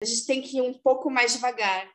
a gente tem que ir um pouco mais devagar,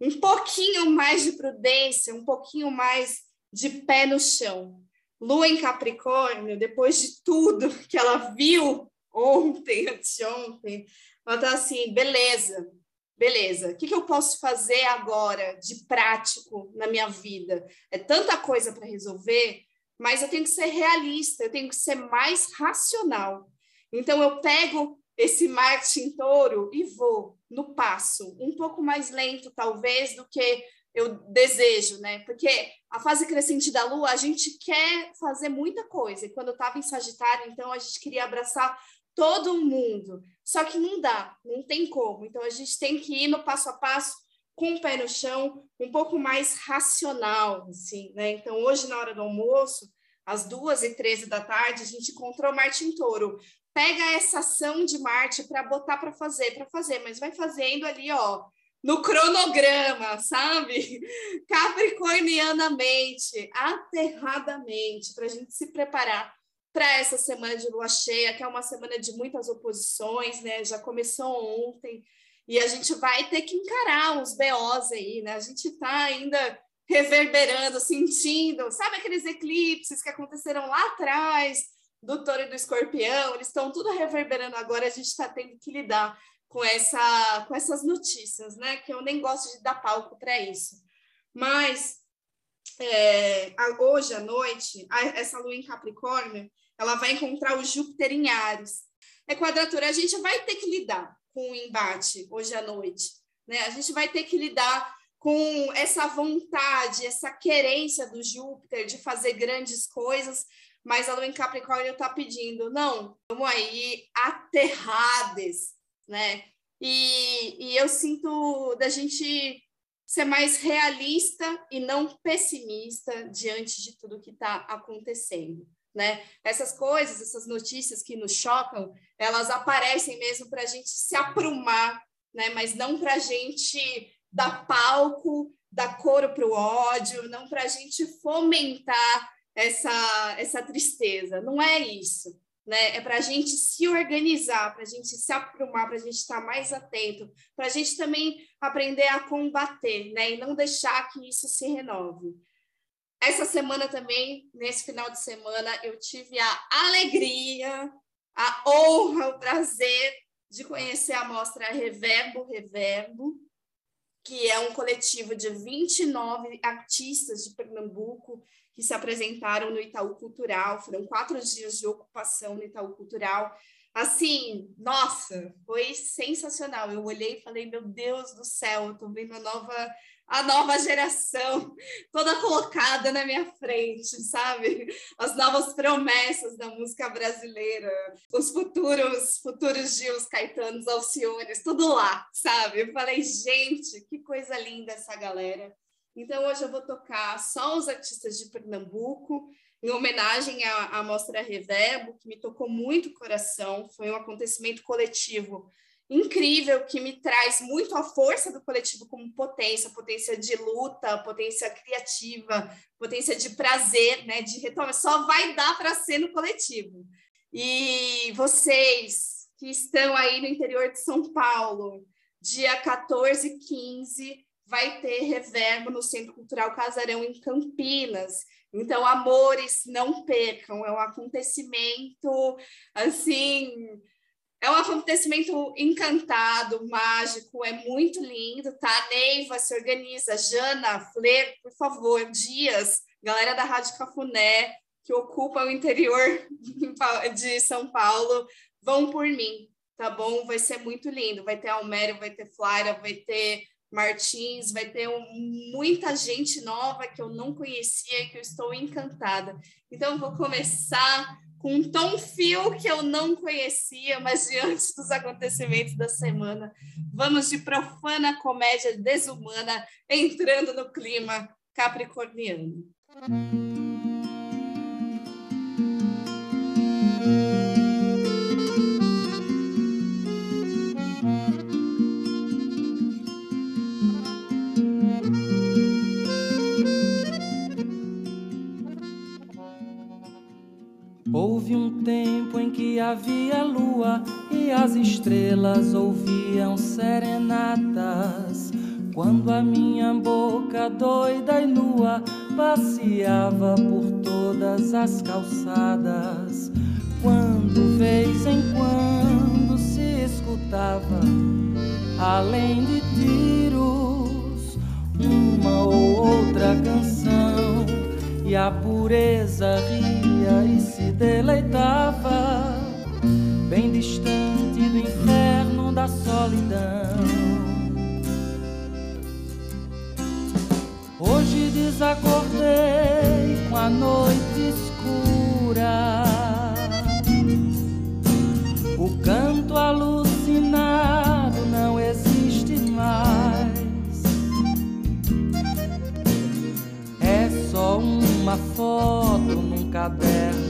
um pouquinho mais de prudência, um pouquinho mais de pé no chão. Lua em Capricórnio, depois de tudo que ela viu ontem, anteontem, ela tá assim, beleza, beleza, o que, que eu posso fazer agora de prático na minha vida? É tanta coisa para resolver, mas eu tenho que ser realista, eu tenho que ser mais racional. Então, eu pego esse Marte touro e vou no passo, um pouco mais lento, talvez, do que eu desejo, né? Porque a fase crescente da Lua, a gente quer fazer muita coisa. E quando eu estava em Sagitário, então a gente queria abraçar todo mundo. Só que não dá, não tem como. Então a gente tem que ir no passo a passo, com o pé no chão, um pouco mais racional, assim, né? Então hoje, na hora do almoço, às duas e treze da tarde, a gente encontrou Marte em Touro. Pega essa ação de Marte para botar para fazer, para fazer, mas vai fazendo ali, ó, no cronograma, sabe? Capricornianamente, aterradamente, para a gente se preparar para essa semana de lua cheia, que é uma semana de muitas oposições, né? Já começou ontem e a gente vai ter que encarar uns BOs aí, né? A gente está ainda reverberando, sentindo, sabe aqueles eclipses que aconteceram lá atrás do touro e do escorpião? Eles estão tudo reverberando agora, a gente está tendo que lidar com, essa, com essas notícias, né? Que eu nem gosto de dar palco para isso. Mas é, hoje à noite, essa lua em Capricórnio, ela vai encontrar o Júpiter em Ares. É quadratura, a gente vai ter que lidar com o embate hoje à noite, né? A gente vai ter que lidar com essa vontade, essa querência do Júpiter de fazer grandes coisas, mas a lua em Capricórnio está pedindo, não, vamos aí aterrades, né? E, e eu sinto da gente ser mais realista e não pessimista diante de tudo que está acontecendo. Né? Essas coisas, essas notícias que nos chocam, elas aparecem mesmo para a gente se aprumar, né? mas não para a gente dar palco, dar coro para o ódio, não para a gente fomentar essa, essa tristeza. Não é isso né? É para a gente se organizar, para a gente se aprumar, para a gente estar mais atento, para a gente também aprender a combater, né? E não deixar que isso se renove. Essa semana também, nesse final de semana, eu tive a alegria, a honra, o prazer de conhecer a mostra Reverbo Reverbo, que é um coletivo de 29 artistas de Pernambuco que se apresentaram no Itaú Cultural. Foram quatro dias de ocupação no Itaú Cultural. Assim, nossa, foi sensacional. Eu olhei e falei, meu Deus do céu, tô vendo a nova, a nova geração toda colocada na minha frente, sabe? As novas promessas da música brasileira, os futuros, futuros Gils, Caetanos, Alciones, tudo lá, sabe? Eu falei, gente, que coisa linda essa galera. Então, hoje eu vou tocar só os artistas de Pernambuco, em homenagem à, à Mostra Reverbo, que me tocou muito o coração. Foi um acontecimento coletivo incrível que me traz muito a força do coletivo como potência, potência de luta, potência criativa, potência de prazer, né, de retomar. Só vai dar para ser no coletivo. E vocês que estão aí no interior de São Paulo, dia 14 e 15, vai ter reverbo no Centro Cultural Casarão em Campinas. Então, amores, não percam, é um acontecimento assim, é um acontecimento encantado, mágico, é muito lindo, tá? Neiva se organiza, Jana, Fler, por favor, Dias, galera da Rádio Cafuné, que ocupa o interior de São Paulo, vão por mim, tá bom? Vai ser muito lindo. Vai ter Almério, vai ter Flávia, vai ter Martins, vai ter um, muita gente nova que eu não conhecia e que eu estou encantada. Então, vou começar com um tom fio que eu não conhecia, mas diante dos acontecimentos da semana, vamos de profana comédia desumana, entrando no clima capricorniano. Houve um tempo em que havia lua e as estrelas ouviam serenatas. Quando a minha boca doida e nua passeava por todas as calçadas. Quando, vez em quando, se escutava, além de tiros, uma ou outra canção. E a pureza ria e se deleitava bem distante do inferno da solidão. Hoje desacordei com a noite escura, o canto alucinado não existe mais. É só uma foto num caderno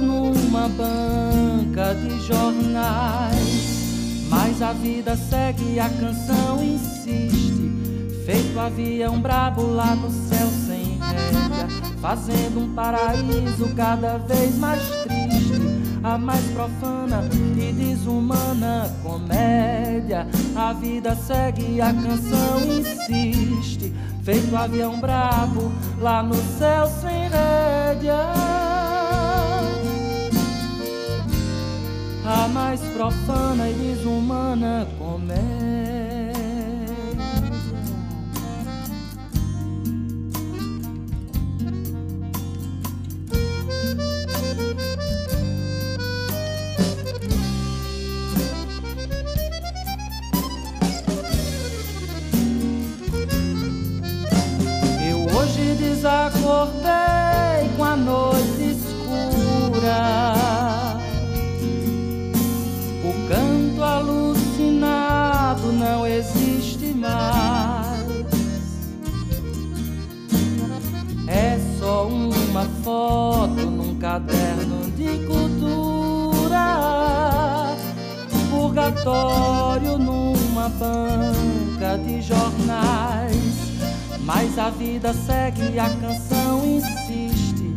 numa banca de jornais. Mas a vida segue, a canção insiste. Feito avião brabo lá no céu sem rédea, fazendo um paraíso cada vez mais triste. A mais profana e desumana comédia. A vida segue, a canção insiste. Feito avião brabo lá no céu sem rédea. A mais profana e desumana comédia. Eu hoje desacordei com a noite foto num caderno de cultura, purgatório numa banca de jornais. Mas a vida segue, a canção insiste,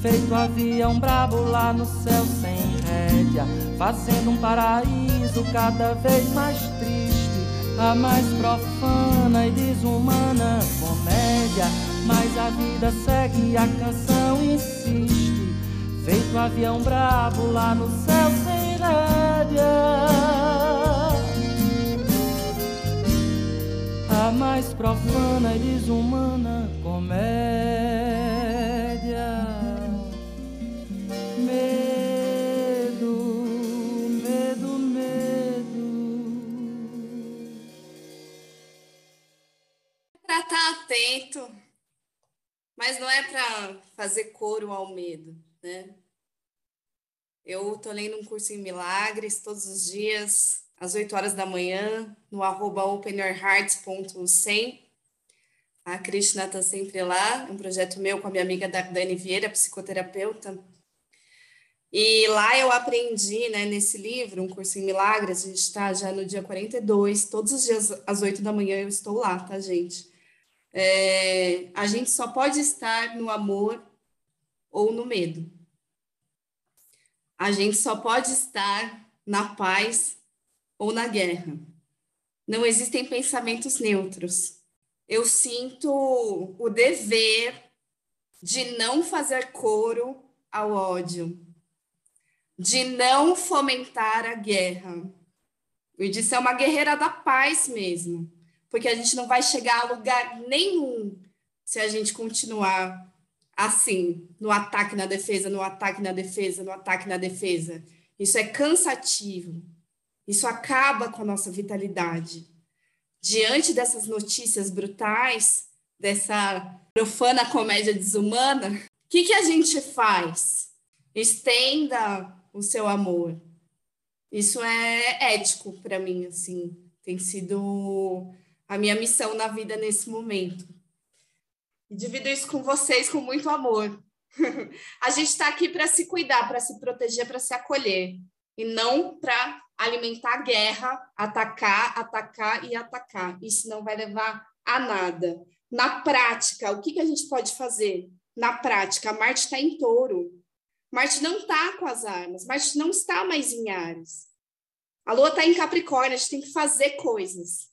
feito avião brabo lá no céu sem rédea, fazendo um paraíso cada vez mais triste a mais profana e desumana comédia. Mas a vida segue e a canção insiste. Feito avião bravo lá no céu sem rédea. A mais profana e desumana comédia. atento, mas não é para fazer coro ao medo, né? Eu tô lendo um curso em milagres todos os dias, às 8 horas da manhã, no arroba openyourheart.100. A Krishna está sempre lá, é um projeto meu com a minha amiga Dani Vieira, psicoterapeuta. E lá eu aprendi, né, nesse livro, um curso em milagres, a gente está já no dia 42, todos os dias às 8 da manhã eu estou lá, tá, gente? É, a gente só pode estar no amor ou no medo. A gente só pode estar na paz ou na guerra. Não existem pensamentos neutros. Eu sinto o dever de não fazer coro ao ódio, de não fomentar a guerra, e de ser uma guerreira da paz mesmo porque a gente não vai chegar a lugar nenhum se a gente continuar assim, no ataque na defesa, no ataque na defesa, no ataque na defesa. Isso é cansativo. Isso acaba com a nossa vitalidade. Diante dessas notícias brutais, dessa profana comédia desumana, o que, que a gente faz? Estenda o seu amor. Isso é ético para mim, assim. Tem sido a minha missão na vida nesse momento. E divido isso com vocês com muito amor. a gente está aqui para se cuidar, para se proteger, para se acolher, e não para alimentar a guerra, atacar, atacar e atacar. Isso não vai levar a nada. Na prática, o que, que a gente pode fazer? Na prática, Marte está em touro. Marte não está com as armas, Marte não está mais em Ares. A Lua está em Capricórnio, a gente tem que fazer coisas.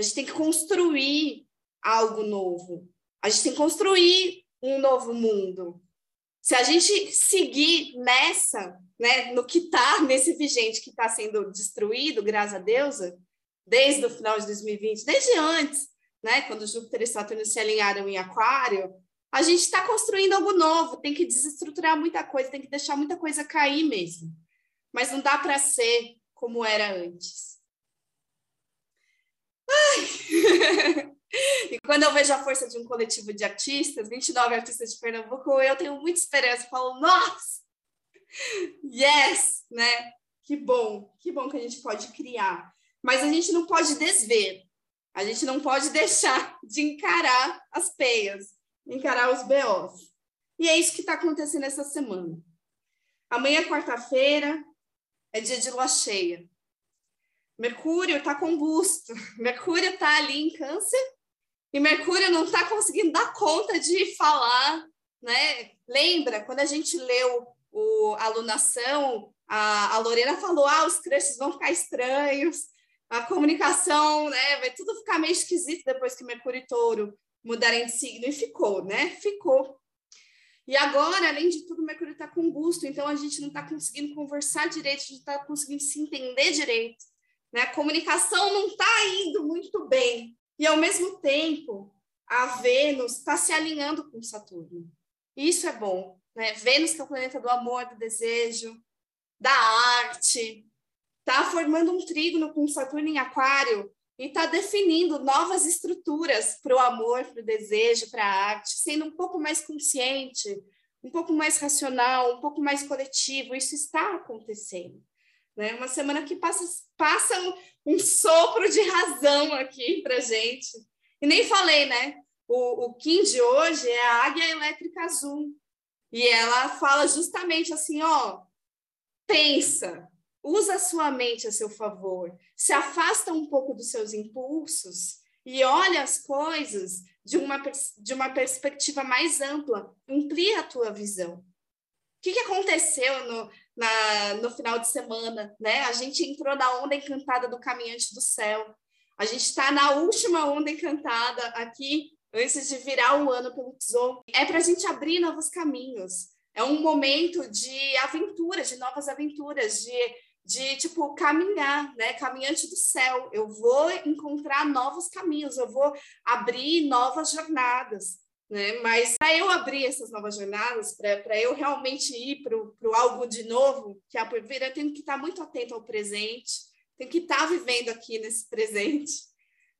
A gente tem que construir algo novo. A gente tem que construir um novo mundo. Se a gente seguir nessa, né, no que está, nesse vigente que está sendo destruído, graças a Deus, desde o final de 2020, desde antes, né, quando Júpiter e Saturno se alinharam em Aquário, a gente está construindo algo novo, tem que desestruturar muita coisa, tem que deixar muita coisa cair mesmo. Mas não dá para ser como era antes. E quando eu vejo a força de um coletivo de artistas, 29 artistas de Pernambuco, eu tenho muita esperança. Eu falo, nossa, yes, né? Que bom, que bom que a gente pode criar. Mas a gente não pode desver, a gente não pode deixar de encarar as peias, encarar os BOs. E é isso que está acontecendo essa semana. Amanhã, quarta-feira, é dia de lua cheia. Mercúrio está combusto, Mercúrio está ali em Câncer e Mercúrio não está conseguindo dar conta de falar, né? Lembra quando a gente leu o, a alunação, a, a Lorena falou: ah, os crushes vão ficar estranhos, a comunicação, né? Vai tudo ficar meio esquisito depois que Mercúrio e Touro mudarem de signo, e ficou, né? Ficou. E agora, além de tudo, Mercúrio está com busto, então a gente não está conseguindo conversar direito, a gente está conseguindo se entender direito. Né? A comunicação não está indo muito bem. E, ao mesmo tempo, a Vênus está se alinhando com Saturno. Isso é bom. Né? Vênus, que é o planeta do amor, do desejo, da arte, está formando um trígono com Saturno em Aquário e está definindo novas estruturas para o amor, para o desejo, para a arte, sendo um pouco mais consciente, um pouco mais racional, um pouco mais coletivo. Isso está acontecendo. Né? Uma semana que passa, passa um, um sopro de razão aqui para gente. E nem falei, né? O, o Kim de hoje é a Águia Elétrica Azul. E ela fala justamente assim, ó, pensa, usa a sua mente a seu favor, se afasta um pouco dos seus impulsos e olha as coisas de uma, de uma perspectiva mais ampla, amplia a tua visão. O que, que aconteceu no, na, no final de semana, né? A gente entrou na onda encantada do Caminhante do Céu. A gente está na última onda encantada aqui, antes de virar o ano pelo tesouro. É para a gente abrir novos caminhos. É um momento de aventura, de novas aventuras, de, de tipo caminhar, né? Caminhante do céu. Eu vou encontrar novos caminhos, eu vou abrir novas jornadas né? Mas para eu abrir essas novas jornadas, para eu realmente ir para o algo de novo que há por vir, eu tenho que estar muito atento ao presente, tenho que estar vivendo aqui nesse presente.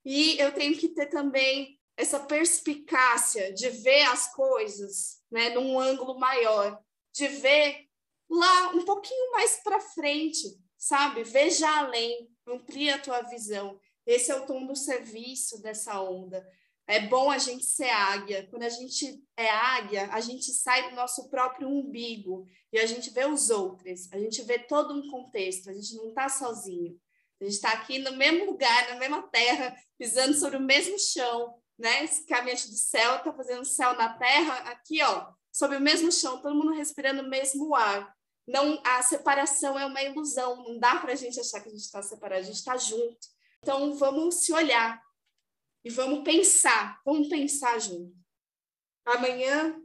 E eu tenho que ter também essa perspicácia de ver as coisas né, num ângulo maior, de ver lá um pouquinho mais para frente, sabe? Veja além, amplia a tua visão. Esse é o tom do serviço dessa onda é bom a gente ser águia. Quando a gente é águia, a gente sai do nosso próprio umbigo e a gente vê os outros, a gente vê todo um contexto, a gente não está sozinho. A gente está aqui no mesmo lugar, na mesma terra, pisando sobre o mesmo chão, né? Esse caminhante do céu está fazendo céu na terra, aqui, ó, sobre o mesmo chão, todo mundo respirando o mesmo ar. Não, a separação é uma ilusão, não dá para a gente achar que a gente está separado, a gente está junto. Então, vamos se olhar, e vamos pensar, vamos pensar junto. Amanhã,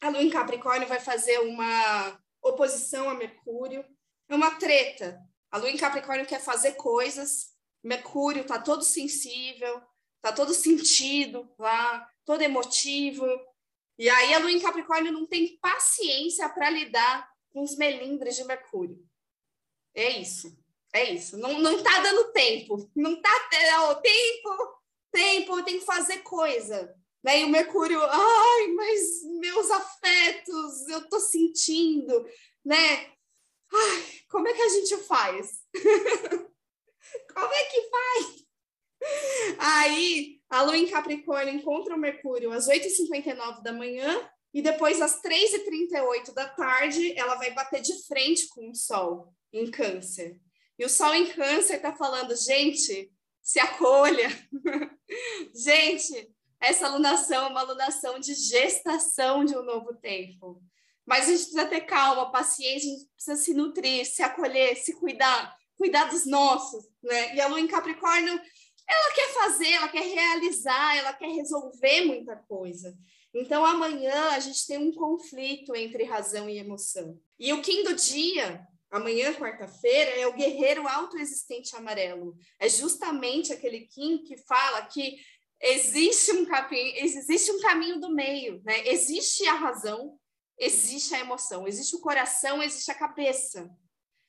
a Lua em Capricórnio vai fazer uma oposição a Mercúrio. É uma treta. A Lua em Capricórnio quer fazer coisas, Mercúrio está todo sensível, está todo sentido lá, todo emotivo. E aí a Lua em Capricórnio não tem paciência para lidar com os melindres de Mercúrio. É isso. É isso. Não, não tá dando tempo. Não tá tendo tempo tempo, eu tenho que fazer coisa. Né? E o Mercúrio, ai, mas meus afetos, eu tô sentindo, né? Ai, como é que a gente faz? como é que faz? Aí, a Lua em Capricórnio encontra o Mercúrio às 8h59 da manhã e depois às 3h38 da tarde ela vai bater de frente com o Sol em Câncer. E o Sol em Câncer está falando, gente, se acolha. Gente, essa alunação é uma alunação de gestação de um novo tempo. Mas a gente precisa ter calma, paciência, a gente precisa se nutrir, se acolher, se cuidar, cuidar dos nossos, né? E a lua em Capricórnio, ela quer fazer, ela quer realizar, ela quer resolver muita coisa. Então, amanhã a gente tem um conflito entre razão e emoção. E o Kim do dia, amanhã, quarta-feira, é o guerreiro autoexistente amarelo. É justamente aquele Kim que fala que existe um, caminho, existe um caminho do meio, né? Existe a razão, existe a emoção, existe o coração, existe a cabeça.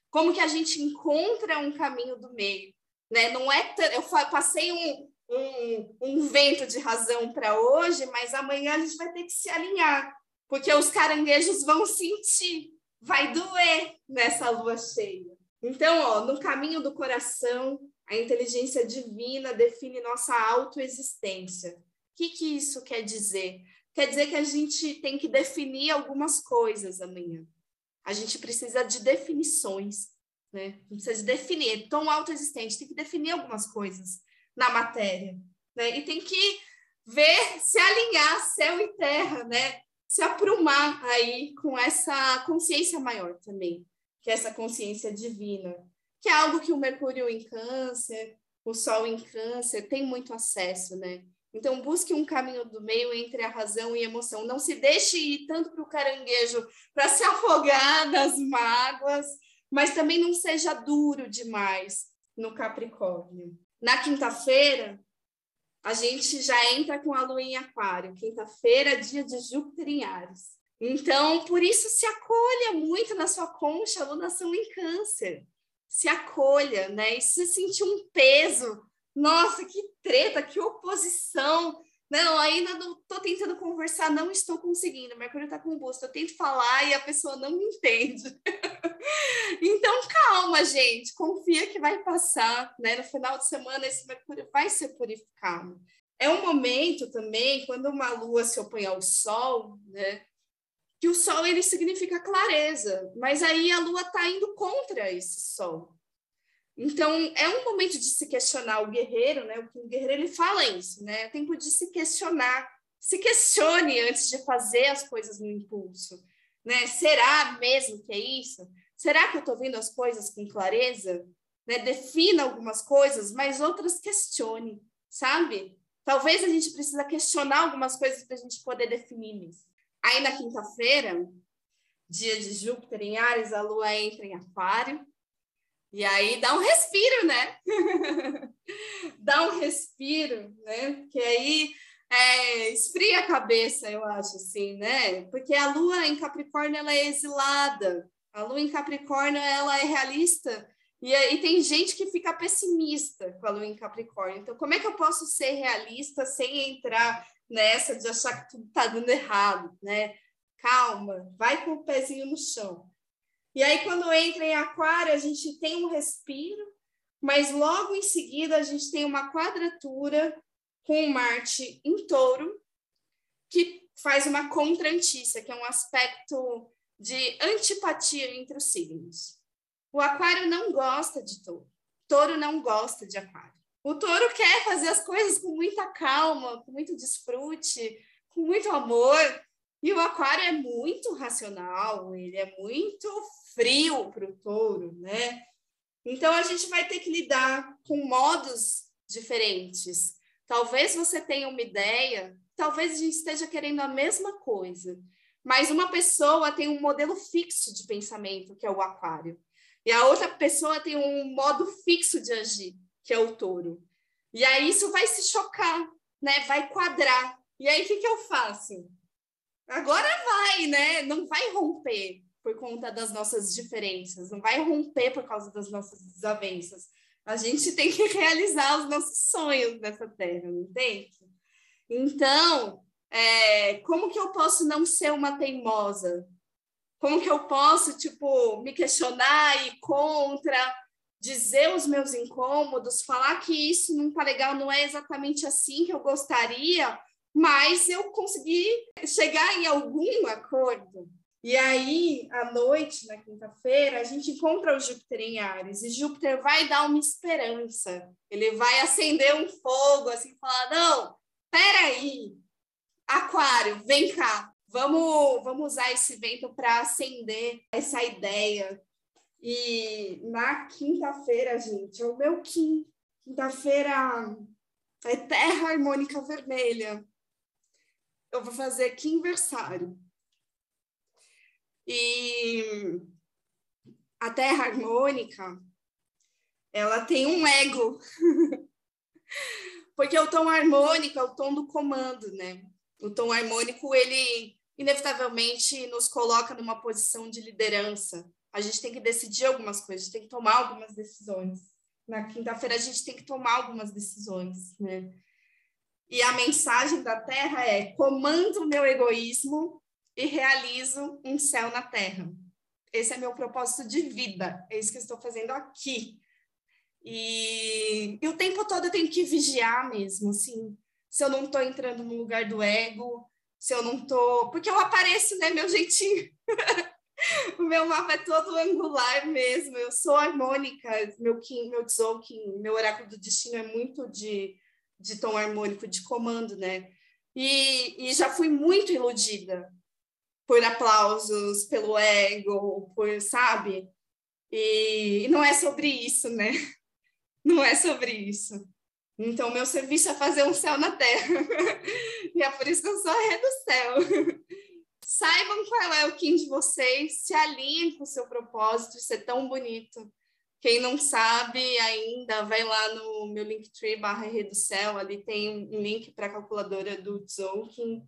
Como que a gente encontra um caminho do meio? Né? Não é eu passei um, um, um vento de razão para hoje, mas amanhã a gente vai ter que se alinhar, porque os caranguejos vão sentir, vai doer nessa lua cheia. Então, ó, no caminho do coração, a inteligência divina define nossa autoexistência. O que, que isso quer dizer? Quer dizer que a gente tem que definir algumas coisas amanhã. A gente precisa de definições, né? Precisa de definir, é tom autoexistente, tem que definir algumas coisas na matéria, né? E tem que ver, se alinhar céu e terra, né? Se aprumar aí com essa consciência maior também, que é essa consciência divina, que é algo que o Mercúrio em Câncer, o Sol em Câncer tem muito acesso, né? Então, busque um caminho do meio entre a razão e a emoção. Não se deixe ir tanto para o caranguejo para se afogar nas mágoas, mas também não seja duro demais no Capricórnio. Na quinta-feira, a gente já entra com a lua em Aquário. Quinta-feira, dia de Júpiter em Ares. Então, por isso, se acolha muito na sua concha, alunação em Câncer. Se acolha, né? E se sentir um peso nossa, que treta, que oposição. Não, ainda não estou tentando conversar, não estou conseguindo. Mercúrio está com busto. Eu tento falar e a pessoa não me entende. então, calma, gente. Confia que vai passar. Né? No final de semana, esse Mercúrio vai ser purificado. É um momento também, quando uma lua se opõe ao Sol, né? que o Sol ele significa clareza, mas aí a lua está indo contra esse Sol. Então, é um momento de se questionar o guerreiro, né? O guerreiro ele fala isso, né? É tempo de se questionar. Se questione antes de fazer as coisas no impulso, né? Será mesmo que é isso? Será que eu estou vendo as coisas com clareza? Né? Defina algumas coisas, mas outras questione, sabe? Talvez a gente precisa questionar algumas coisas para a gente poder definir isso. Aí na quinta-feira, dia de Júpiter em Ares, a Lua entra em Aquário, e aí dá um respiro, né? dá um respiro, né? Que aí é, esfria a cabeça, eu acho, assim, né? Porque a lua em Capricórnio, ela é exilada. A lua em Capricórnio, ela é realista. E aí tem gente que fica pessimista com a lua em Capricórnio. Então, como é que eu posso ser realista sem entrar nessa de achar que tudo tá dando errado, né? Calma, vai com o pezinho no chão. E aí, quando entra em Aquário, a gente tem um respiro, mas logo em seguida a gente tem uma quadratura com Marte em touro, que faz uma contrantícia, que é um aspecto de antipatia entre os signos. O Aquário não gosta de touro. Touro não gosta de Aquário. O touro quer fazer as coisas com muita calma, com muito desfrute, com muito amor. E o aquário é muito racional, ele é muito frio para o touro, né? Então a gente vai ter que lidar com modos diferentes. Talvez você tenha uma ideia, talvez a gente esteja querendo a mesma coisa, mas uma pessoa tem um modelo fixo de pensamento, que é o aquário, e a outra pessoa tem um modo fixo de agir, que é o touro. E aí isso vai se chocar, né? Vai quadrar. E aí o que, que eu faço? Agora vai, né? Não vai romper por conta das nossas diferenças, não vai romper por causa das nossas desavenças. A gente tem que realizar os nossos sonhos nessa terra, não tem? Então, é, como que eu posso não ser uma teimosa? Como que eu posso, tipo, me questionar e contra, dizer os meus incômodos, falar que isso não tá legal, não é exatamente assim que eu gostaria, mas eu consegui chegar em algum acordo. E aí, à noite, na quinta-feira, a gente encontra o Júpiter em Ares, e Júpiter vai dar uma esperança. Ele vai acender um fogo, assim, falar: não, peraí, Aquário, vem cá, Vamos, vamos usar esse evento para acender essa ideia. E na quinta-feira, gente, é o meu quinto. Quinta-feira é Terra Harmônica Vermelha. Eu vou fazer quinversário. E a Terra Harmônica, ela tem um ego. Porque o tom harmônico é o tom do comando, né? O tom harmônico, ele inevitavelmente nos coloca numa posição de liderança. A gente tem que decidir algumas coisas, a gente tem que tomar algumas decisões. Na quinta-feira a gente tem que tomar algumas decisões, né? E a mensagem da Terra é: comando o meu egoísmo e realizo um céu na Terra. Esse é meu propósito de vida, é isso que eu estou fazendo aqui. E, e o tempo todo eu tenho que vigiar mesmo, assim, se eu não estou entrando no lugar do ego, se eu não estou. Porque eu apareço, né, meu jeitinho. o meu mapa é todo angular mesmo, eu sou harmônica, meu Kim, meu Tzolk'in, meu oráculo do destino é muito de, de tom harmônico, de comando, né? E, e já fui muito iludida por aplausos, pelo ego, por, sabe? E, não é sobre isso, né? Não é sobre isso. Então, meu serviço é fazer um céu na terra. e é por isso que eu sou a ré do céu. Saibam qual é o Kim de vocês, se alinhem com o seu propósito de ser tão bonito. Quem não sabe ainda, vai lá no meu Linktree barra Rede do Céu, ali tem um link para a calculadora do Tzolk'in.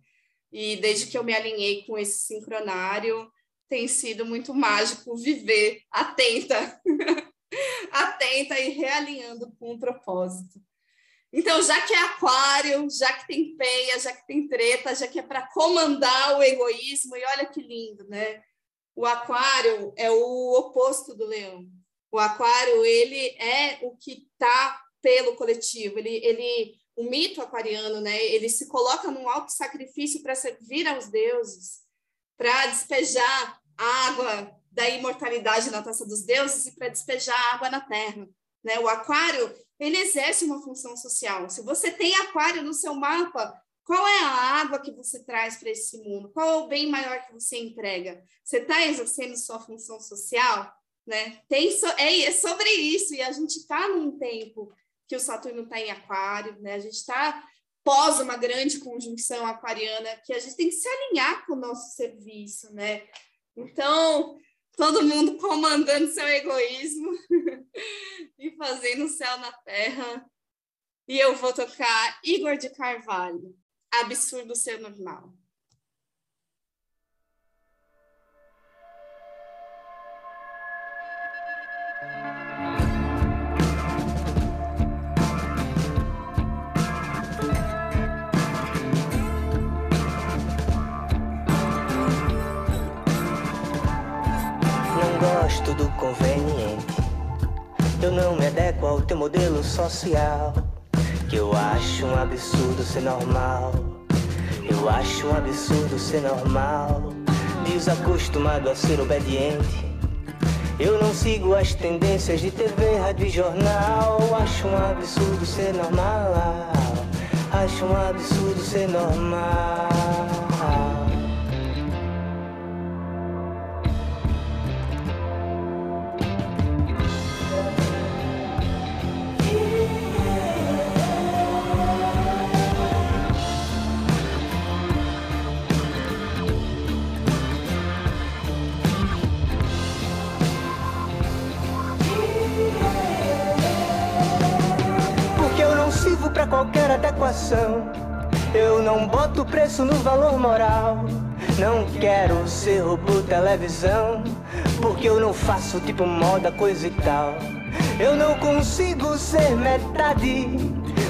E desde que eu me alinhei com esse sincronário, tem sido muito mágico viver atenta, atenta e realinhando com o propósito. Então, já que é aquário, já que tem peia, já que tem treta, já que é para comandar o egoísmo, e olha que lindo, né? O aquário é o oposto do leão. O aquário, ele é o que está pelo coletivo, ele, ele, o mito aquariano, né? Ele se coloca num alto sacrifício para servir aos deuses, para despejar água da imortalidade na taça dos deuses e para despejar água na terra. Né? O aquário ele exerce uma função social. Se você tem aquário no seu mapa, qual é a água que você traz para esse mundo? Qual é o bem maior que você entrega? Você está exercendo sua função social? Né? Tem so, é, é sobre isso, e a gente está num tempo que o Saturno está em aquário, né? a gente está pós uma grande conjunção aquariana, que a gente tem que se alinhar com o nosso serviço, né? Então, todo mundo comandando seu egoísmo e fazendo céu na terra. E eu vou tocar Igor de Carvalho, Absurdo Ser Normal. Gosto do conveniente. Eu não me adequo ao teu modelo social. Que eu acho um absurdo ser normal. Eu acho um absurdo ser normal. Desacostumado a ser obediente. Eu não sigo as tendências de TV, rádio e jornal. Acho um absurdo ser normal. Acho um absurdo ser normal. Adequação. Eu não boto preço no valor moral. Não quero ser robô televisão, porque eu não faço tipo moda, coisa e tal. Eu não consigo ser metade,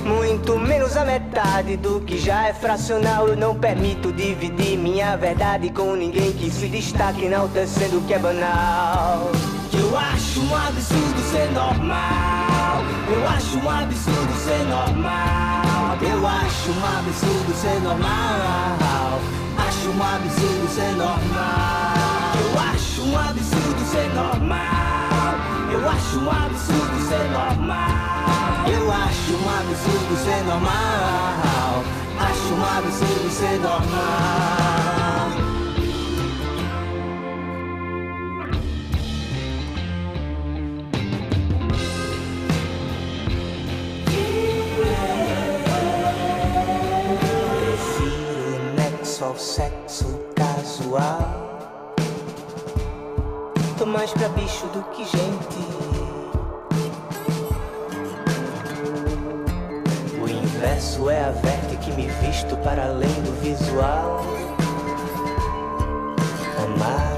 muito menos a metade do que já é fracional. Eu não permito dividir minha verdade com ninguém que se destaque, enaltecendo o que é banal. Eu acho um absurdo ser normal. Eu acho um absurdo ser normal. Eu acho um absurdo ser normal. Acho um absurdo ser normal. Eu acho um absurdo ser normal. Eu acho um absurdo ser normal. Eu acho um absurdo ser normal. Acho um absurdo ser normal. Sexo casual. Tô mais pra bicho do que gente. O inverso é a verte que me visto para além do visual. Amar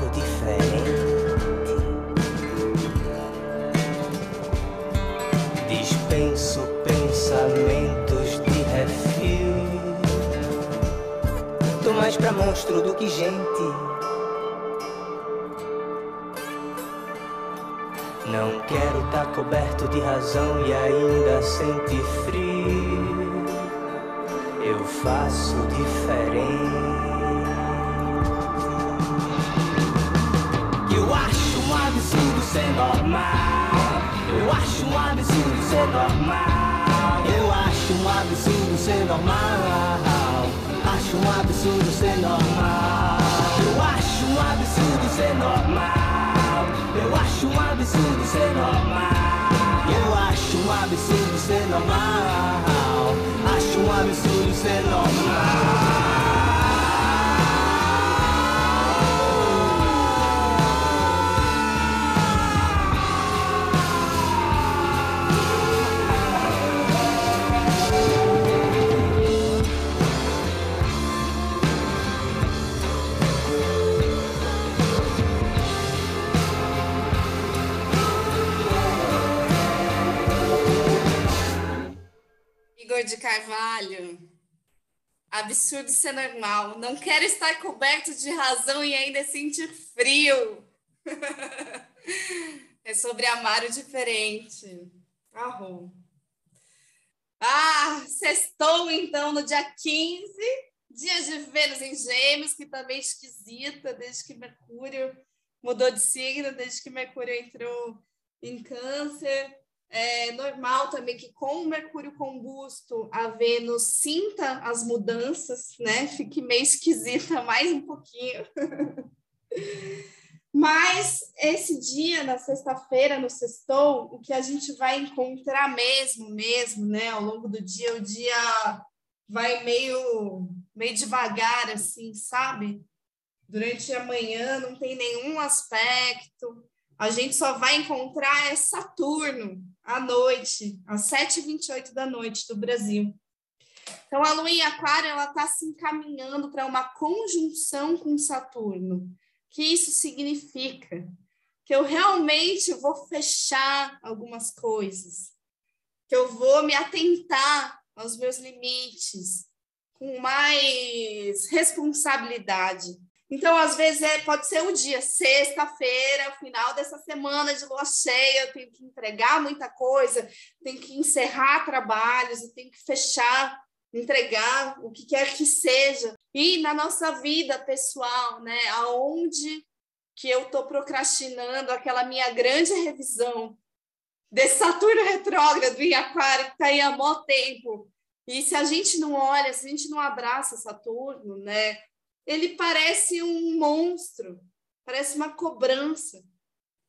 pra monstro do que gente. Não quero tá coberto de razão e ainda sentir frio. Eu faço diferente. Eu acho um absurdo ser normal. Eu acho um absurdo ser normal. Eu acho um absurdo ser normal. Acho um absurdo ser normal. Eu acho um absurdo ser normal. Eu acho um absurdo ser normal. Eu acho um absurdo ser normal. Acho um absurdo ser normal. Igor de Carvalho. Absurdo ser normal. Não quero estar coberto de razão e ainda sentir frio. é sobre amar o diferente. Arrou. Ah, sextou então no dia 15, dia de Vênus em Gêmeos, que também é esquisita desde que Mercúrio mudou de signo, desde que Mercúrio entrou em Câncer. É normal também que com o Mercúrio combusto a Vênus sinta as mudanças, né? Fique meio esquisita mais um pouquinho. Mas esse dia, na sexta-feira, no sextou, o que a gente vai encontrar mesmo, mesmo, né, ao longo do dia, o dia vai meio, meio devagar, assim, sabe? Durante a manhã não tem nenhum aspecto. A gente só vai encontrar é Saturno à noite, às 7h28 da noite do Brasil. Então, a Lua em Aquário, ela está se encaminhando para uma conjunção com Saturno que isso significa? Que eu realmente vou fechar algumas coisas, que eu vou me atentar aos meus limites com mais responsabilidade. Então, às vezes, é, pode ser um dia, sexta-feira, final dessa semana de lua cheia, eu tenho que entregar muita coisa, tenho que encerrar trabalhos, eu tenho que fechar entregar o que quer que seja. E na nossa vida pessoal, né, aonde que eu estou procrastinando aquela minha grande revisão desse Saturno retrógrado em Aquário que está aí há mó tempo. E se a gente não olha, se a gente não abraça Saturno, né, ele parece um monstro, parece uma cobrança.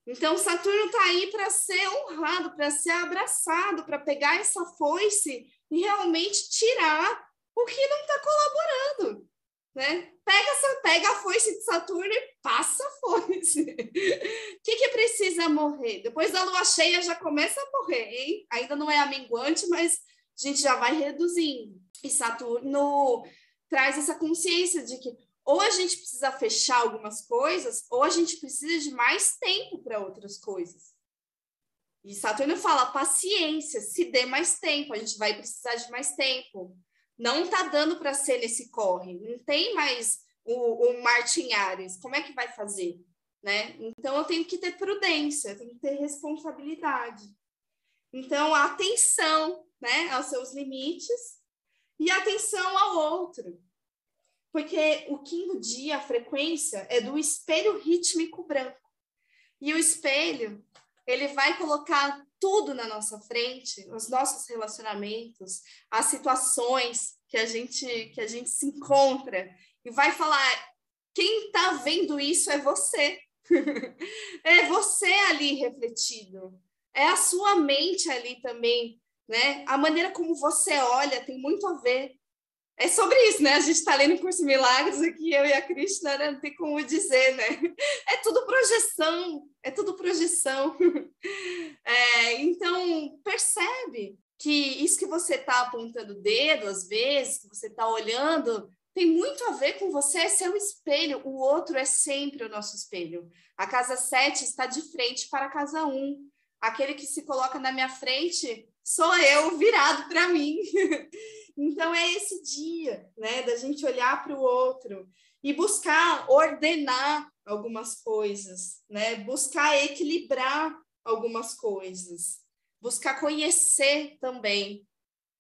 Então, Saturno está aí para ser honrado, para ser abraçado, para pegar essa foice e realmente tirar o que não está colaborando. Né? Pega, essa, pega a foice de Saturno e passa a foice. O que, que precisa morrer? Depois da lua cheia já começa a morrer, hein? Ainda não é a minguante, mas a gente já vai reduzindo. E Saturno traz essa consciência de que ou a gente precisa fechar algumas coisas, ou a gente precisa de mais tempo para outras coisas. E Saturno fala: paciência, se dê mais tempo, a gente vai precisar de mais tempo. Não está dando para ser nesse corre, não tem mais o, o Martin Ares, como é que vai fazer? Né? Então eu tenho que ter prudência, eu tenho que ter responsabilidade. Então, atenção né, aos seus limites e atenção ao outro. Porque o quinto dia, a frequência, é do espelho rítmico branco. E o espelho, ele vai colocar tudo na nossa frente, os nossos relacionamentos, as situações que a gente que a gente se encontra e vai falar quem está vendo isso é você. é você ali refletido. É a sua mente ali também, né? A maneira como você olha tem muito a ver é sobre isso, né? A gente está lendo Curso Milagres aqui, eu e a Cristina, né? não tem como dizer, né? É tudo projeção, é tudo projeção. É, então, percebe que isso que você está apontando o dedo, às vezes, que você está olhando, tem muito a ver com você, é seu espelho. O outro é sempre o nosso espelho. A casa 7 está de frente para a casa 1. Aquele que se coloca na minha frente sou eu virado para mim. então é esse dia, né, da gente olhar para o outro e buscar ordenar algumas coisas, né? Buscar equilibrar algumas coisas, buscar conhecer também.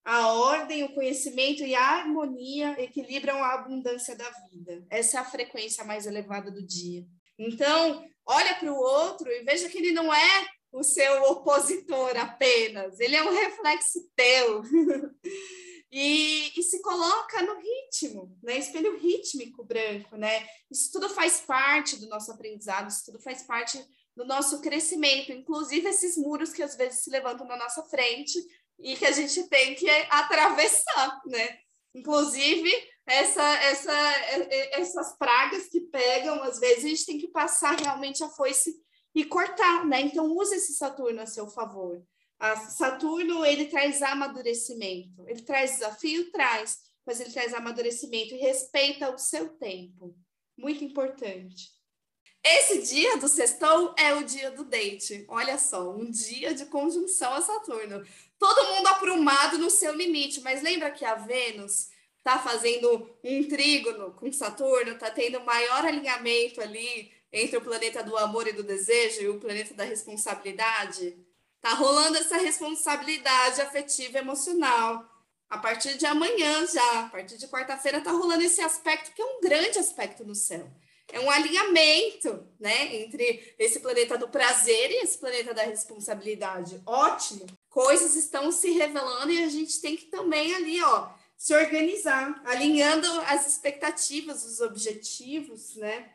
A ordem, o conhecimento e a harmonia equilibram a abundância da vida. Essa é a frequência mais elevada do dia. Então, olha para o outro e veja que ele não é o seu opositor apenas, ele é um reflexo teu. e, e, se coloca no ritmo, né? Espelho rítmico branco, né? Isso tudo faz parte do nosso aprendizado, isso tudo faz parte do nosso crescimento, inclusive esses muros que às vezes se levantam na nossa frente e que a gente tem que atravessar, né? Inclusive essa, essa, essas pragas que pegam, às vezes a gente tem que passar realmente a foice e cortar, né? Então use esse Saturno a seu favor. A Saturno ele traz amadurecimento, ele traz desafio, traz, mas ele traz amadurecimento e respeita o seu tempo. Muito importante. Esse dia do sextou é o dia do date. Olha só, um dia de conjunção a Saturno. Todo mundo aprumado no seu limite, mas lembra que a Vênus está fazendo um trígono com Saturno, está tendo maior alinhamento ali entre o planeta do amor e do desejo e o planeta da responsabilidade? Tá rolando essa responsabilidade afetiva emocional. A partir de amanhã já, a partir de quarta-feira, tá rolando esse aspecto que é um grande aspecto no céu. É um alinhamento, né, entre esse planeta do prazer e esse planeta da responsabilidade. Ótimo. Coisas estão se revelando e a gente tem que também ali, ó, se organizar, alinhando as expectativas, os objetivos, né?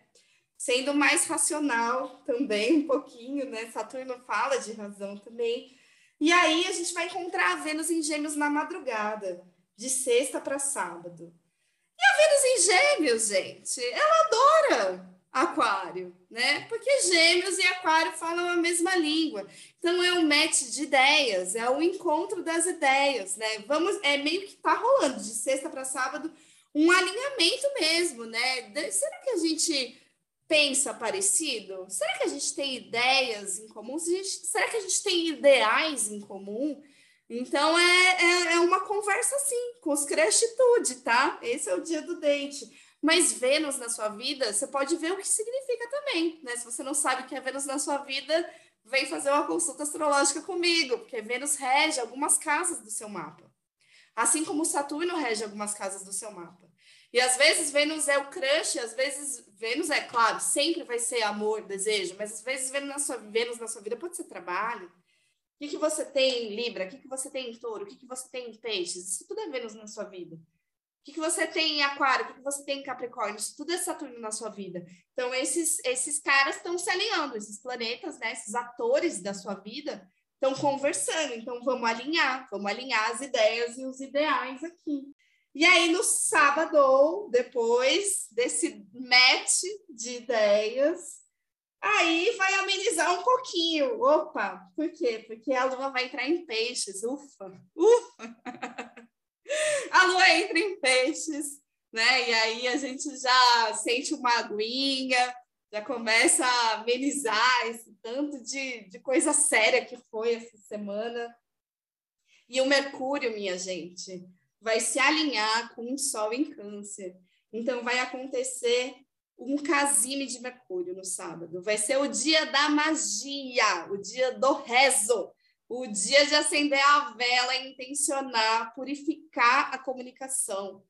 Sendo mais racional também, um pouquinho, né? Saturno fala de razão também. E aí a gente vai encontrar a Vênus em Gêmeos na madrugada, de sexta para sábado. E a Vênus em Gêmeos, gente, ela adora Aquário, né? Porque Gêmeos e Aquário falam a mesma língua. Então é um match de ideias, é o encontro das ideias, né? Vamos, é meio que tá rolando de sexta para sábado um alinhamento mesmo, né? Será que a gente pensa parecido? Será que a gente tem ideias em comum? Será que a gente tem ideais em comum? Então é, é, é uma conversa assim, com os creatitude, tá? Esse é o dia do date. Mas Vênus na sua vida, você pode ver o que significa também, né? Se você não sabe o que é Vênus na sua vida, vem fazer uma consulta astrológica comigo, porque Vênus rege algumas casas do seu mapa. Assim como Saturno rege algumas casas do seu mapa. E às vezes Vênus é o crush, às vezes Vênus é, claro, sempre vai ser amor, desejo, mas às vezes Vênus na sua, Vênus na sua vida pode ser trabalho. O que, que você tem em Libra? O que, que você tem em Touro? O que, que você tem em Peixes? Isso tudo é Vênus na sua vida. O que, que você tem em Aquário? O que, que você tem em Capricórnio? Isso tudo é Saturno na sua vida. Então, esses, esses caras estão se alinhando, esses planetas, né? esses atores da sua vida estão conversando. Então, vamos alinhar, vamos alinhar as ideias e os ideais aqui. E aí, no sábado, depois desse match de ideias, aí vai amenizar um pouquinho. Opa, por quê? Porque a lua vai entrar em peixes. Ufa, ufa! A lua entra em peixes, né? E aí a gente já sente uma aguinha, já começa a amenizar esse tanto de, de coisa séria que foi essa semana. E o Mercúrio, minha gente, vai se alinhar com o Sol em Câncer. Então, vai acontecer um casime de Mercúrio no sábado. Vai ser o dia da magia, o dia do rezo, o dia de acender a vela, intencionar, purificar a comunicação. O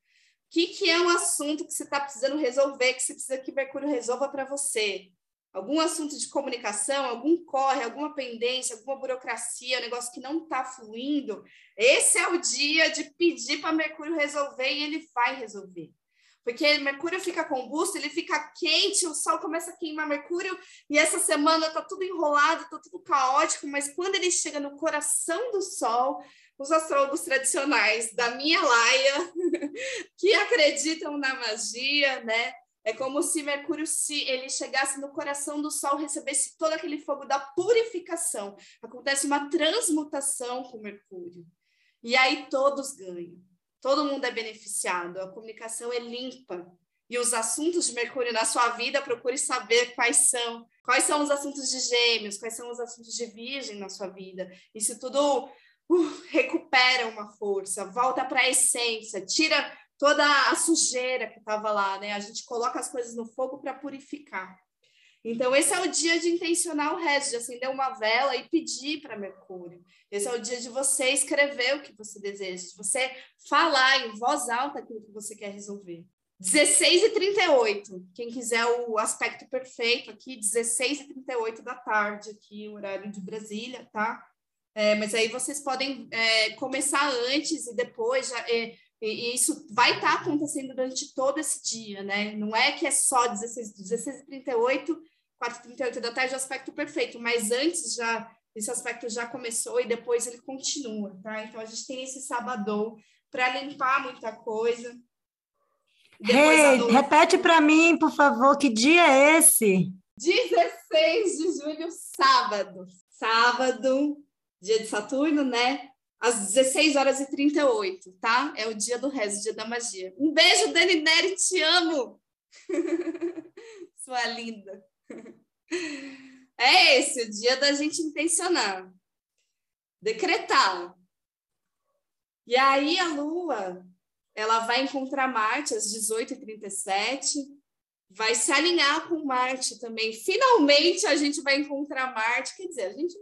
que, que é um assunto que você está precisando resolver, que você precisa que Mercúrio resolva para você? Algum assunto de comunicação, algum corre, alguma pendência, alguma burocracia, um negócio que não está fluindo, esse é o dia de pedir para Mercúrio resolver e ele vai resolver. Porque Mercúrio fica combusto, ele fica quente, o Sol começa a queimar Mercúrio, e essa semana está tudo enrolado, está tudo caótico, mas quando ele chega no coração do Sol, os astrólogos tradicionais da minha laia, que acreditam na magia, né? É como se Mercúrio se ele chegasse no coração do Sol, recebesse todo aquele fogo da purificação. Acontece uma transmutação com Mercúrio. E aí todos ganham. Todo mundo é beneficiado. A comunicação é limpa. E os assuntos de Mercúrio na sua vida, procure saber quais são. Quais são os assuntos de Gêmeos, quais são os assuntos de Virgem na sua vida. Isso tudo uh, recupera uma força, volta para a essência, tira toda a sujeira que estava lá, né? A gente coloca as coisas no fogo para purificar. Então, esse é o dia de intencionar o resto, de acender uma vela e pedir para Mercúrio. Esse é o dia de você escrever o que você deseja, de você falar em voz alta aquilo que você quer resolver. 16 e 38, quem quiser o aspecto perfeito aqui, 16 e 38 da tarde, aqui, horário de Brasília, tá? É, mas aí vocês podem é, começar antes e depois, já, é, e, isso vai estar tá acontecendo durante todo esse dia, né? Não é que é só 16, 16 e 38, 4 e 38 da tarde, o aspecto perfeito, mas antes já, esse aspecto já começou e depois ele continua, tá? Então a gente tem esse sábado para limpar muita coisa. Hey, noite... repete para mim, por favor, que dia é esse? 16 de julho, sábado. Sábado, dia de Saturno, né? Às 16 horas e 38, tá? É o dia do rezo, dia da magia. Um beijo, Dani Neri, te amo! Sua linda. É esse, o dia da gente intencionar. Decretar. E aí a Lua, ela vai encontrar Marte às 18h37, vai se alinhar com Marte também. Finalmente a gente vai encontrar Marte, quer dizer, a gente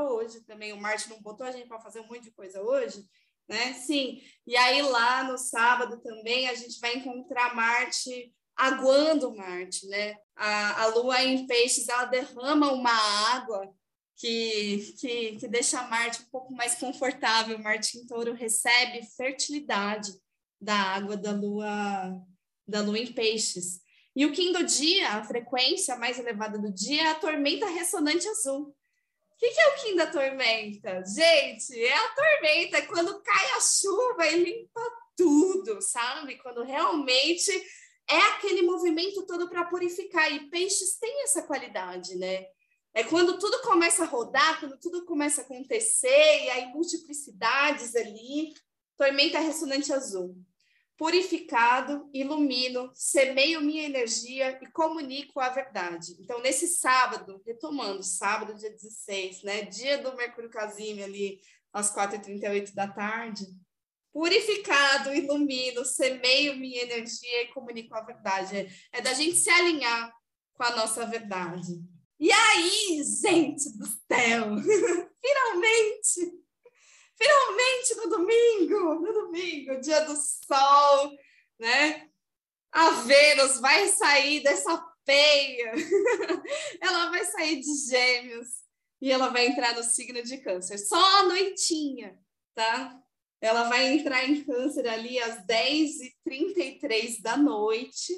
hoje também. O Marte não botou a gente para fazer um monte de coisa hoje, né? Sim. E aí lá no sábado também a gente vai encontrar Marte aguando Marte, né? A, a Lua em Peixes ela derrama uma água que, que, que deixa Marte um pouco mais confortável. Marte em Touro recebe fertilidade da água da Lua da Lua em Peixes. E o Kim do dia, a frequência mais elevada do dia, é a tormenta ressonante azul que, que é o Kim da tormenta? Gente, é a tormenta, quando cai a chuva e limpa tudo, sabe? Quando realmente é aquele movimento todo para purificar. E peixes têm essa qualidade, né? É quando tudo começa a rodar, quando tudo começa a acontecer, e aí multiplicidades ali. Tormenta ressonante azul purificado, ilumino, semeio minha energia e comunico a verdade. Então, nesse sábado, retomando, sábado, dia 16, né? Dia do Mercúrio Casime, ali às 4h38 da tarde. Purificado, ilumino, semeio minha energia e comunico a verdade. É, é da gente se alinhar com a nossa verdade. E aí, gente do céu, finalmente finalmente no domingo, no domingo, dia do sol, né? A Vênus vai sair dessa peia, ela vai sair de gêmeos e ela vai entrar no signo de câncer, só a noitinha, tá? Ela vai entrar em câncer ali às 10h33 da noite,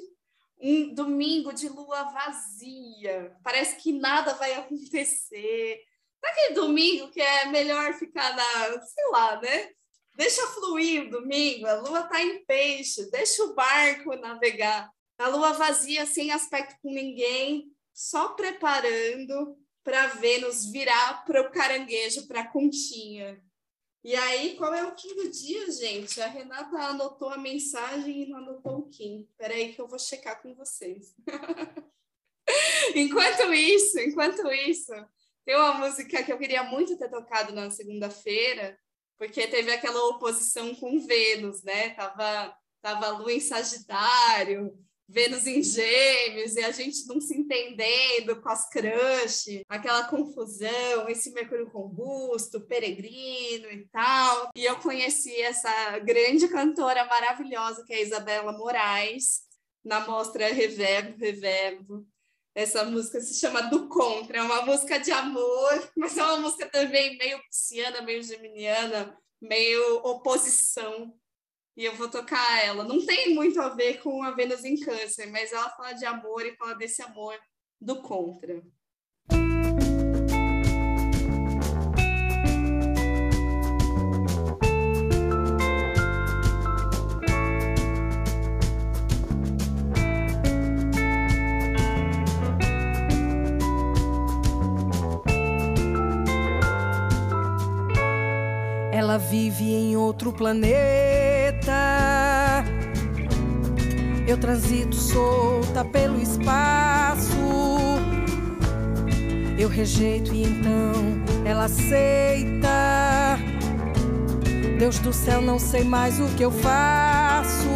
um domingo de lua vazia, parece que nada vai acontecer, aquele domingo que é melhor ficar na, sei lá, né? Deixa fluir o domingo, a lua tá em peixe, deixa o barco navegar. A lua vazia, sem aspecto com ninguém, só preparando para Vênus virar para o caranguejo, para a conchinha. E aí, qual é o do dia, gente? A Renata anotou a mensagem e não anotou o. Espera aí que eu vou checar com vocês. enquanto isso, enquanto isso, tem uma música que eu queria muito ter tocado na segunda-feira, porque teve aquela oposição com Vênus, né? Tava, tava a Lua em Sagitário, Vênus em Gêmeos, e a gente não se entendendo com as crush, aquela confusão, esse Mercúrio combusto, peregrino e tal. E eu conheci essa grande cantora maravilhosa que é a Isabela Moraes, na mostra Reverbo, Reverbo, essa música se chama Do Contra, é uma música de amor, mas é uma música também meio pisciana, meio geminiana, meio oposição. E eu vou tocar ela. Não tem muito a ver com a Vênus em Câncer, mas ela fala de amor e fala desse amor do contra. Vive em outro planeta. Eu transito solta pelo espaço. Eu rejeito e então ela aceita. Deus do céu, não sei mais o que eu faço.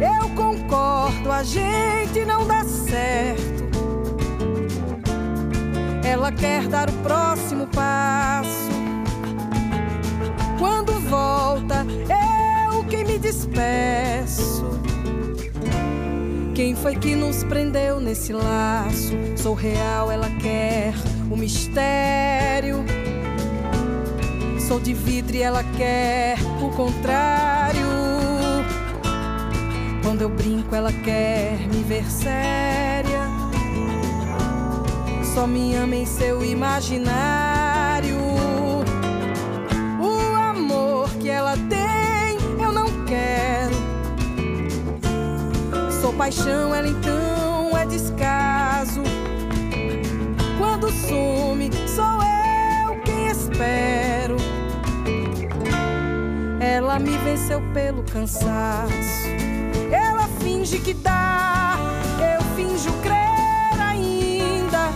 Eu concordo, a gente não dá certo. Ela quer dar o próximo passo. Volta, eu quem me despeço. Quem foi que nos prendeu nesse laço? Sou real, ela quer o mistério. Sou de vidro e ela quer o contrário. Quando eu brinco, ela quer me ver séria. Só me ama em seu imaginário. Paixão, ela então é descaso. Quando some, sou eu quem espero. Ela me venceu pelo cansaço. Ela finge que dá, eu finjo crer ainda.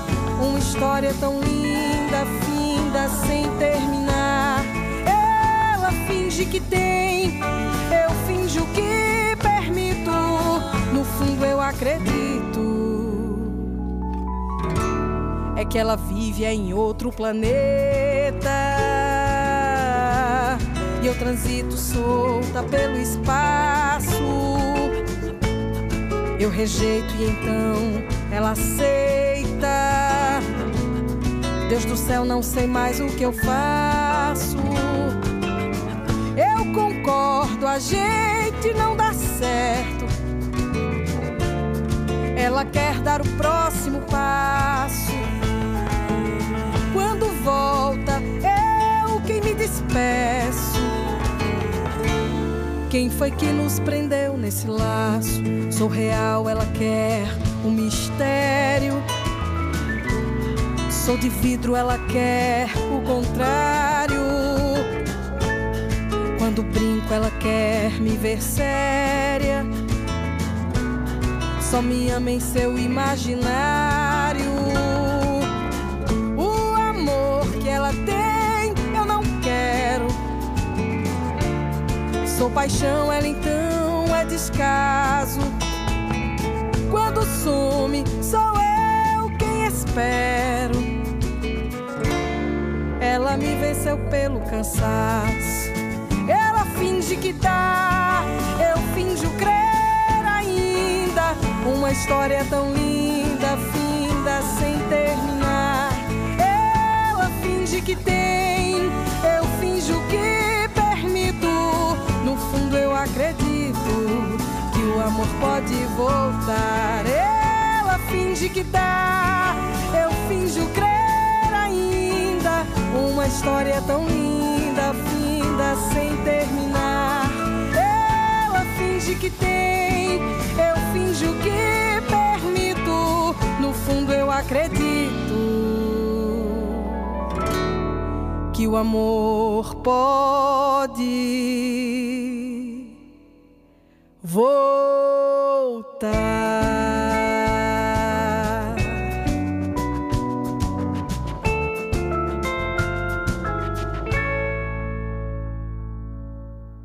Uma história tão linda, finda sem terminar. Ela finge que tem, eu finjo que acredito. É que ela vive em outro planeta e eu transito solta pelo espaço. Eu rejeito e então ela aceita. Deus do céu, não sei mais o que eu faço. Eu concordo, a gente não dá certo. Ela quer dar o próximo passo. Quando volta, eu quem me despeço. Quem foi que nos prendeu nesse laço? Sou real, ela quer um mistério. Sou de vidro, ela quer o contrário. Quando brinco, ela quer me ver séria. Só me ama em seu imaginário. O amor que ela tem, eu não quero. Sou paixão, ela então é descaso. Quando some, sou eu quem espero. Ela me venceu pelo cansaço. Ela finge que dá, Uma história tão linda, finda sem terminar. Ela finge que tem, eu finjo que permito. No fundo eu acredito que o amor pode voltar. Ela finge que dá, eu finjo crer ainda. Uma história tão linda, finda sem terminar. Ela finge que tem, eu finjo que permito. No fundo eu acredito que o amor pode voltar.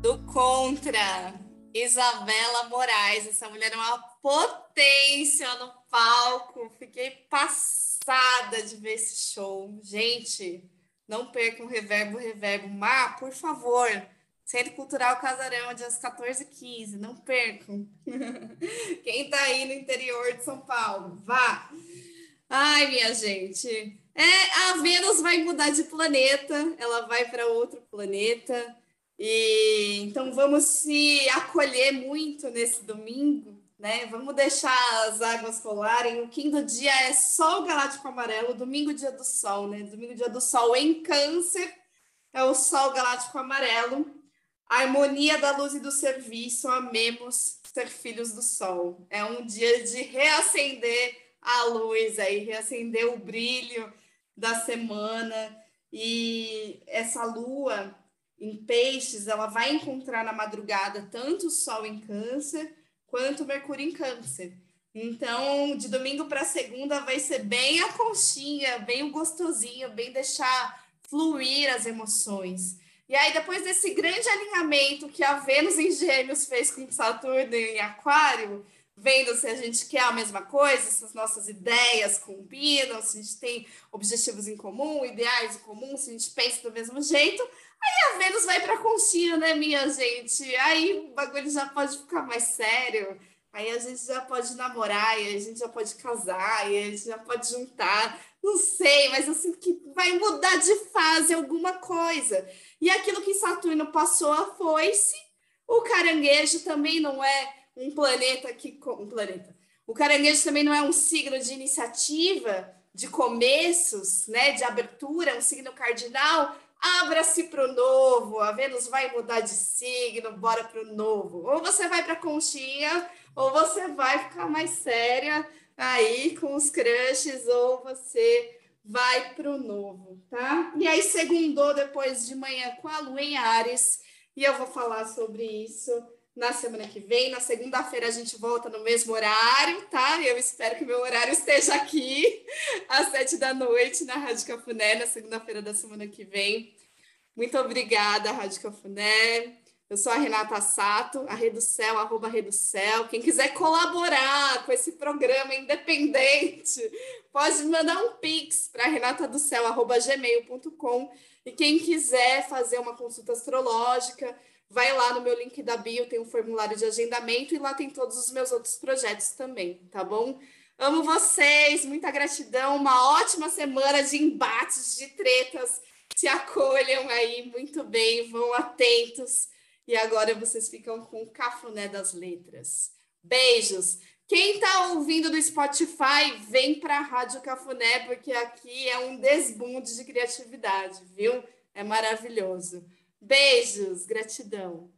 Do contra, Isabela Moraes. Essa mulher é uma potência no palco. Fiquei passada de ver esse show. Gente, não percam o Reverbo Reverbo. Mar, por favor, Centro Cultural Casarão, dias 14 e 15, não percam. Quem está aí no interior de São Paulo, vá. Ai, minha gente. É, a Vênus vai mudar de planeta, ela vai para outro planeta. E então vamos se acolher muito nesse domingo, né? Vamos deixar as águas rolarem. O quinto dia é Sol Galáctico Amarelo, domingo dia do Sol, né? Domingo dia do Sol em Câncer é o Sol Galáctico Amarelo. A harmonia da luz e do serviço, amemos ser filhos do sol. É um dia de reacender a luz aí, reacender o brilho da semana. e essa lua em peixes, ela vai encontrar na madrugada tanto o sol em câncer quanto mercúrio em câncer. Então, de domingo para segunda vai ser bem a conchinha, bem o gostosinho, bem deixar fluir as emoções. E aí, depois desse grande alinhamento que a Vênus em Gêmeos fez com Saturno em Aquário, vendo se a gente quer a mesma coisa, se as nossas ideias combinam, se a gente tem objetivos em comum, ideais em comum, se a gente pensa do mesmo jeito, aí a Vênus vai para conchinha, né, minha gente? Aí o bagulho já pode ficar mais sério. Aí a gente já pode namorar, e a gente já pode casar, e a gente já pode juntar. Não sei, mas eu sinto que vai mudar de fase alguma coisa. E aquilo que Saturno passou a foice, o caranguejo também não é um planeta que. Um planeta. O caranguejo também não é um signo de iniciativa, de começos, né? De abertura, é um signo cardinal. Abra-se para o novo. A Vênus vai mudar de signo, bora para o novo. Ou você vai para a conchinha, ou você vai ficar mais séria aí com os crushes, ou você vai para o novo, tá? E aí, segundou depois de manhã com a lua em Ares, e eu vou falar sobre isso na semana que vem. Na segunda-feira a gente volta no mesmo horário, tá? Eu espero que meu horário esteja aqui às sete da noite na Rádio Cafuné, na segunda-feira da semana que vem. Muito obrigada, Rádio Cafuné. Eu sou a Renata Sato, a Reducel, arroba Reducel. Quem quiser colaborar com esse programa independente, pode mandar um pix para renataducel.gmail.com. E quem quiser fazer uma consulta astrológica, vai lá no meu link da bio, tem um formulário de agendamento e lá tem todos os meus outros projetos também, tá bom? Amo vocês, muita gratidão, uma ótima semana de embates, de tretas. Se acolham aí muito bem, vão atentos e agora vocês ficam com o cafuné das letras. Beijos! Quem está ouvindo do Spotify, vem para a Rádio Cafuné, porque aqui é um desbunde de criatividade, viu? É maravilhoso. Beijos, gratidão.